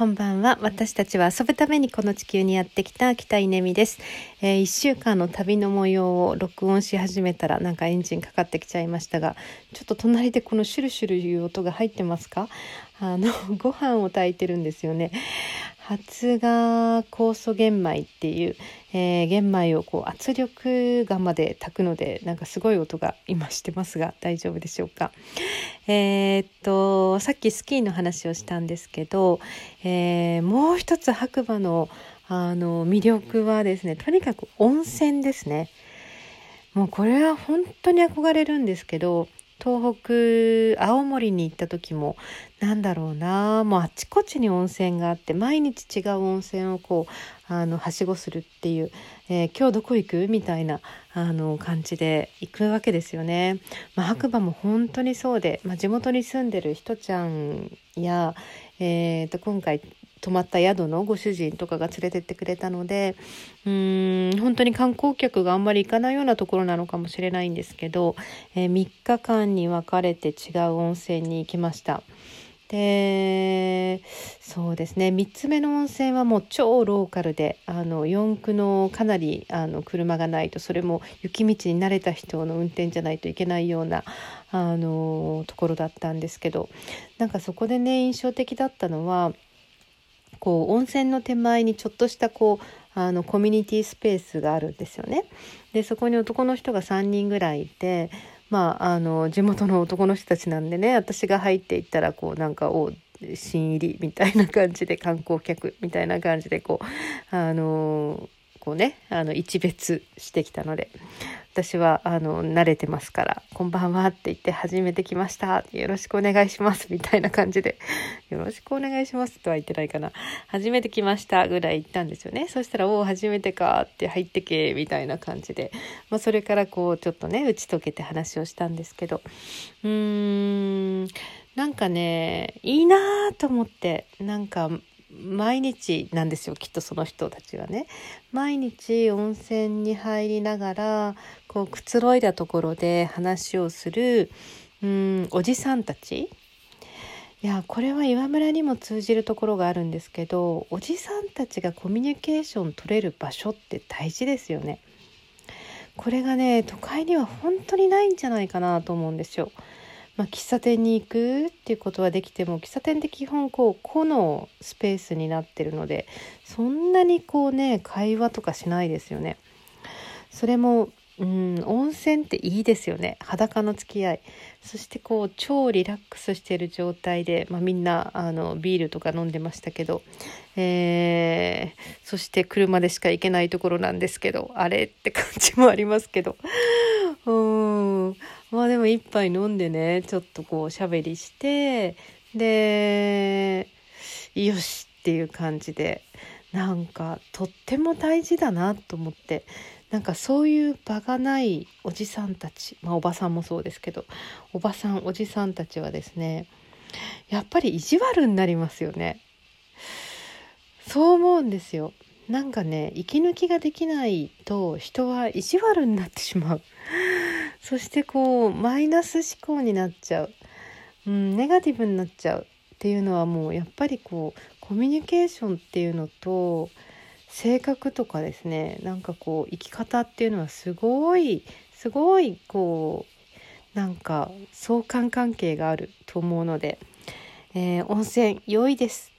こんばんは。私たちは遊ぶためにこの地球にやってきた北稲美です。えー、1週間の旅の模様を録音し始めたらなんかエンジンかかってきちゃいましたが、ちょっと隣でこのシュルシュルいう音が入ってますか？あの、ご飯を炊いてるんですよね。発芽酵素玄米っていう、えー、玄米をこう圧力釜で炊くのでなんかすごい音が今してますが大丈夫でしょうか。えー、っとさっきスキーの話をしたんですけど、えー、もう一つ白馬のあの魅力はですねとにかく温泉ですね。もうこれは本当に憧れるんですけど東北青森に行った時もなんだろうなもうあちこちに温泉があって毎日違う温泉をこうあのはしごするっていう、えー、今日どこ行く？みたいなあの感じで行くわけですよね。まあ、白馬も本当にそうで、まあ、地元に住んでるひとちゃんや、えー、と今回泊まった宿のご主人とかが連れてってくれたのでうーん本当に観光客があんまり行かないようなところなのかもしれないんですけど、えー、3日間に分かれて違う温泉に行きました。でそうですね3つ目の温泉はもう超ローカルであの四駆のかなりあの車がないとそれも雪道に慣れた人の運転じゃないといけないようなあのところだったんですけどなんかそこでね印象的だったのはこう温泉の手前にちょっとしたこうあのコミュニティスペースがあるんですよね。でそこに男の人が3人ぐらいいてまああの地元の男の人たちなんでね私が入っていったらこうなんかお新入りみたいな感じで観光客みたいな感じでこうあのこうねあの一別してきたので私はあの慣れてますから「こんばんは」って言って「初めて来ました」よろしくお願いしますみたいな感じで「よろしくお願いします」とは言ってないかな「初めて来ました」ぐらい言ったんですよね。そしたら「おお初めてか」って入ってけみたいな感じで、まあ、それからこうちょっとね打ち解けて話をしたんですけどうーんなんかねいいなと思ってなんか毎日なんですよきっとその人たちはね毎日温泉に入りながらこうくつろいだところで話をするうんおじさんたちいやこれは岩村にも通じるところがあるんですけどおじさんたちがコミュニケーション取れる場所って大事ですよね。これがね都会には本当にないんじゃないかなと思うんですよ。まあ、喫茶店に行くっていうことはできても喫茶店って基本こう個のスペースになってるのでそんなにこうね会話とかしないですよね。それもうん温泉っていいですよね。裸の付き合い。そしてこう超リラックスしている状態で、まあ、みんなあのビールとか飲んでましたけど、えー、そして車でしか行けないところなんですけどあれって感じもありますけど。も一杯飲んでねちょっとこうおしゃべりしてでよしっていう感じでなんかとっても大事だなと思ってなんかそういう場がないおじさんたちまあおばさんもそうですけどおばさんおじさんたちはですねやっぱり意地悪になりますよね。そう思うんですよ。なんかね息抜きができないと人は意地悪になってしまう。そしてこうマイナス思考になっちゃう、うん、ネガティブになっちゃうっていうのはもうやっぱりこうコミュニケーションっていうのと性格とかですね。なんかこう生き方っていうのはすごいすごいこうなんか相関関係があると思うので、えー、温泉良いです。